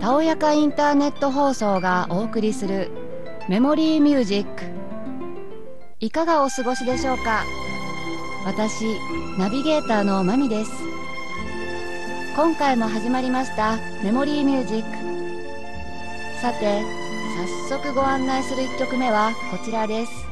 たおやかインターネット放送がお送りするメモリーミュージック。いかがお過ごしでしょうか？私ナビゲーターのまみです。今回も始まりましたメモリーミュージック。さて早速ご案内する1曲目はこちらです。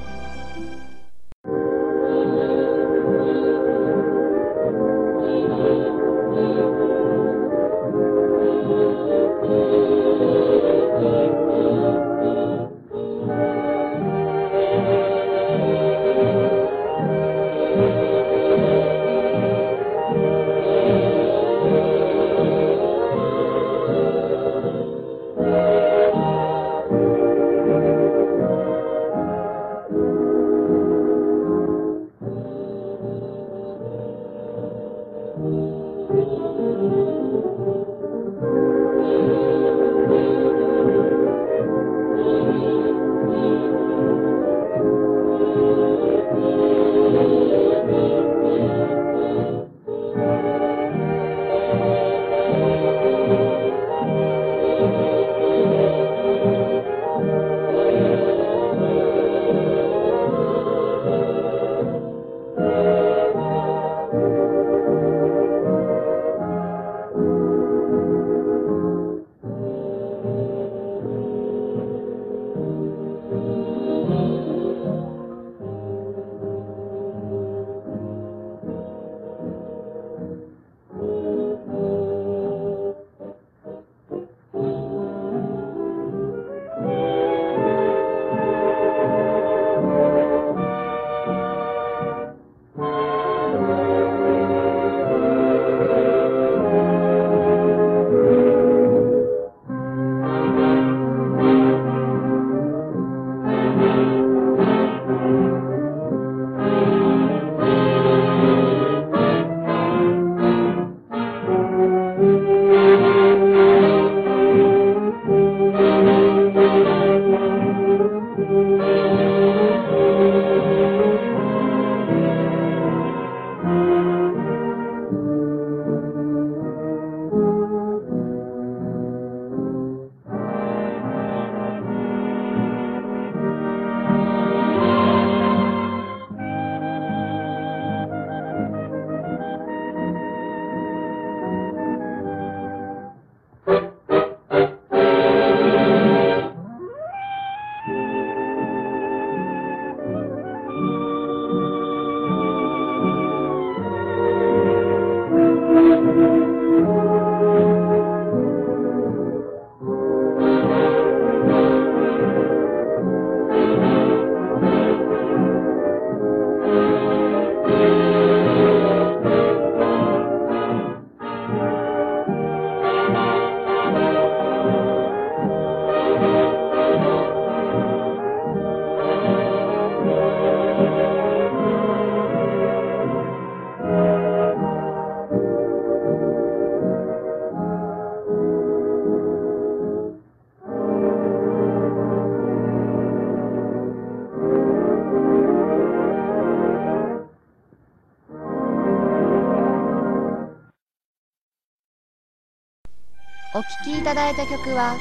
お聴きいただいた曲は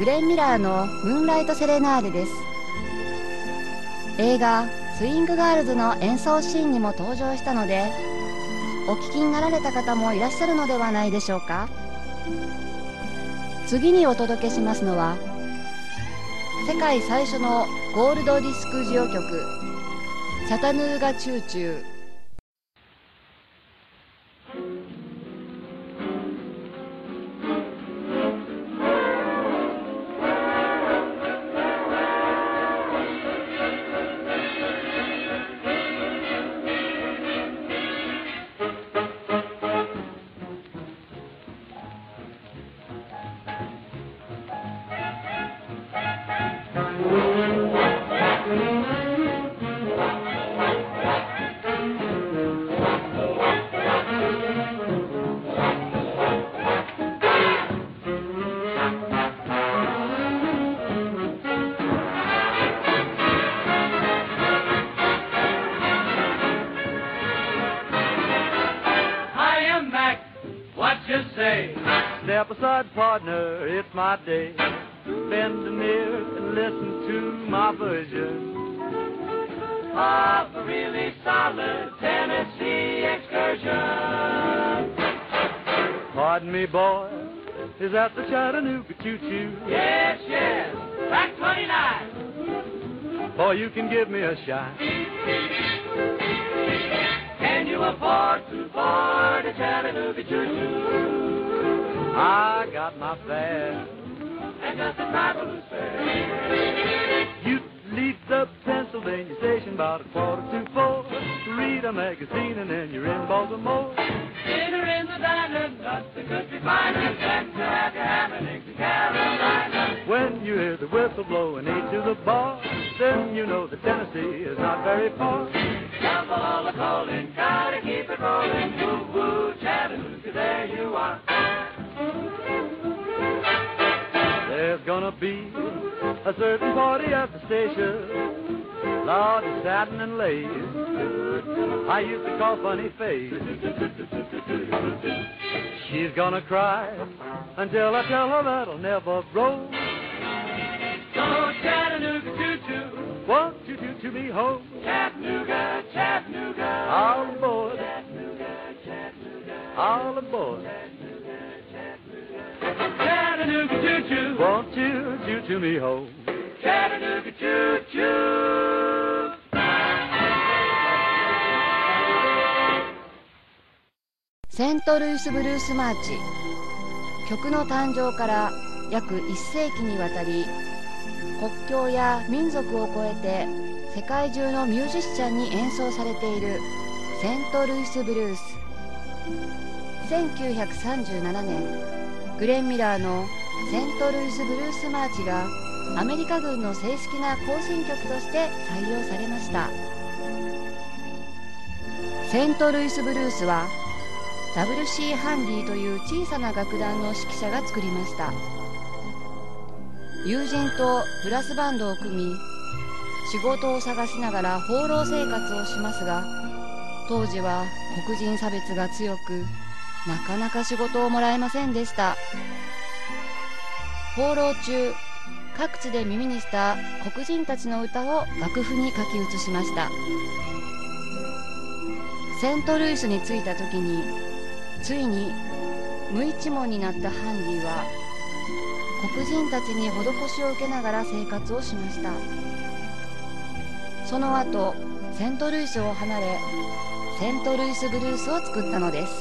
グレン・ミラーの「ムーンライト・セレナーデ」です。映画「スイングガールズ」の演奏シーンにも登場したのでお聴きになられた方もいらっしゃるのではないでしょうか。次にお届けしますのは世界最初のゴールドディスクジオ曲「チャタヌーガ・チューチュー」ride, partner, it's my day. Bend near and listen to my version of a really solid Tennessee excursion. Pardon me, boy, is that the Chattanooga choo-choo? Yes, yes, track 29. Boy, you can give me a shot. Can you afford to board a Chattanooga choo-choo? I got my fare and got the traveler's fare. You leave the Pennsylvania station about a quarter to four. Read a magazine and then you're in Baltimore. Dinner in the diner, nothing could be finer than to have your ham and eggs in Carolina. When you hear the whistle blowing eight to the bar, then you know that Tennessee is not very far. Gonna be a certain party at the station. Lord, it's satin and lace. I used to call funny face. She's gonna cry until I tell her that'll never grow. So Chattanooga choo-choo, won't you do to me home? Chattanooga, Chattanooga, all aboard. Chattanooga, Chattanooga, all aboard. Chattanooga choo-choo, won't you do to me home? Chattanooga choo-choo. セントルイスブルースマーチ曲の誕生から約1世紀にわたり国境や民族を超えて世界中のミュージシャンに演奏されているセントルイスブルース1937年グレン・ミラーの「セントルイスブルースマーチ」がアメリカ軍の正式な行進曲として採用されました。セントルイスブルースは WC ハンディという小さな楽団の指揮者が作りました。友人とブラスバンドを組み仕事を探しながら放浪生活をしますが当時は黒人差別が強くなかなか仕事をもらえませんでした。放浪中各地で耳にした黒人たちの歌を楽譜に書き写しました。セントルイスに着いた時についに無一文になったハンディは黒人たちに施しを受けながら生活をしました。その後セントルイスを離れセントルイスブルースを作ったのです。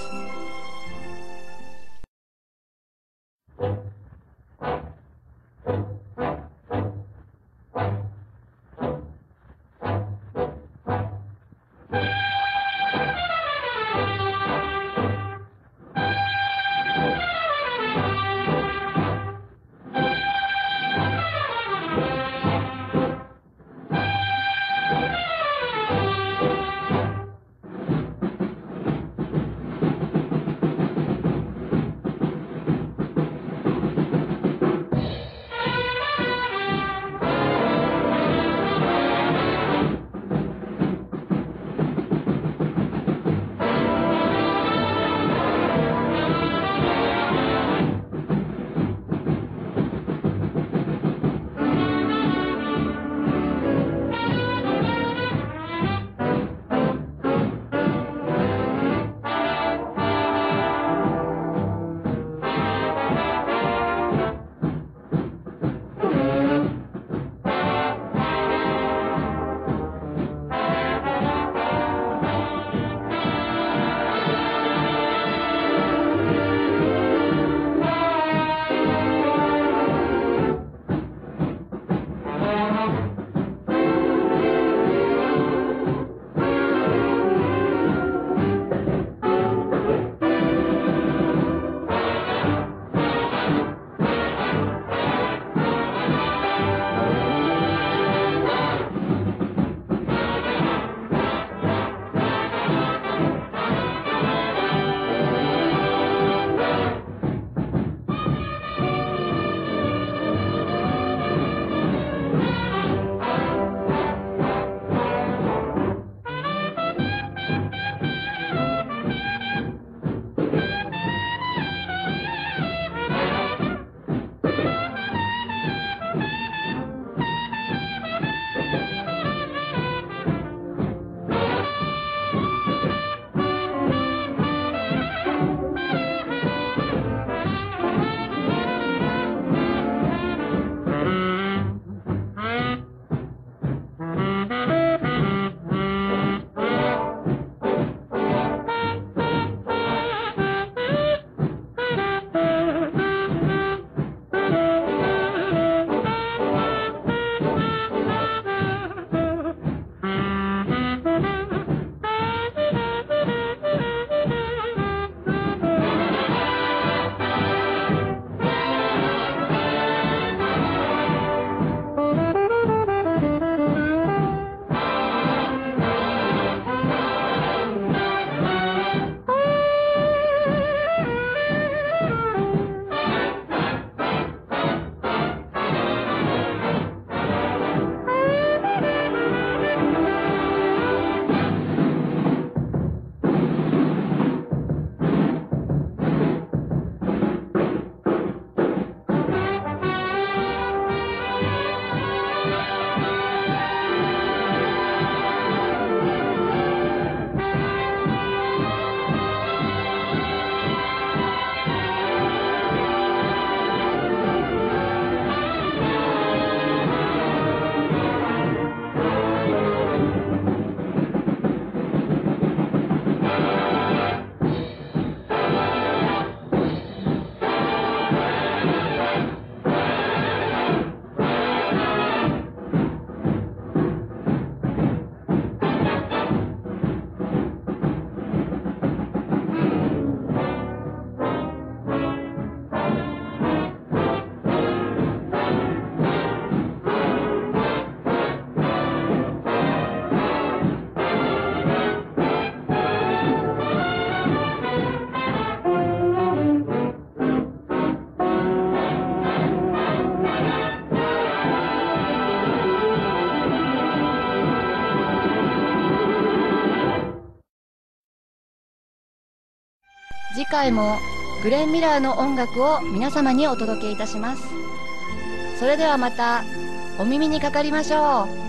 回もグレン・ミラーの音楽を皆様にお届けいたします。それではまたお耳にかかりましょう。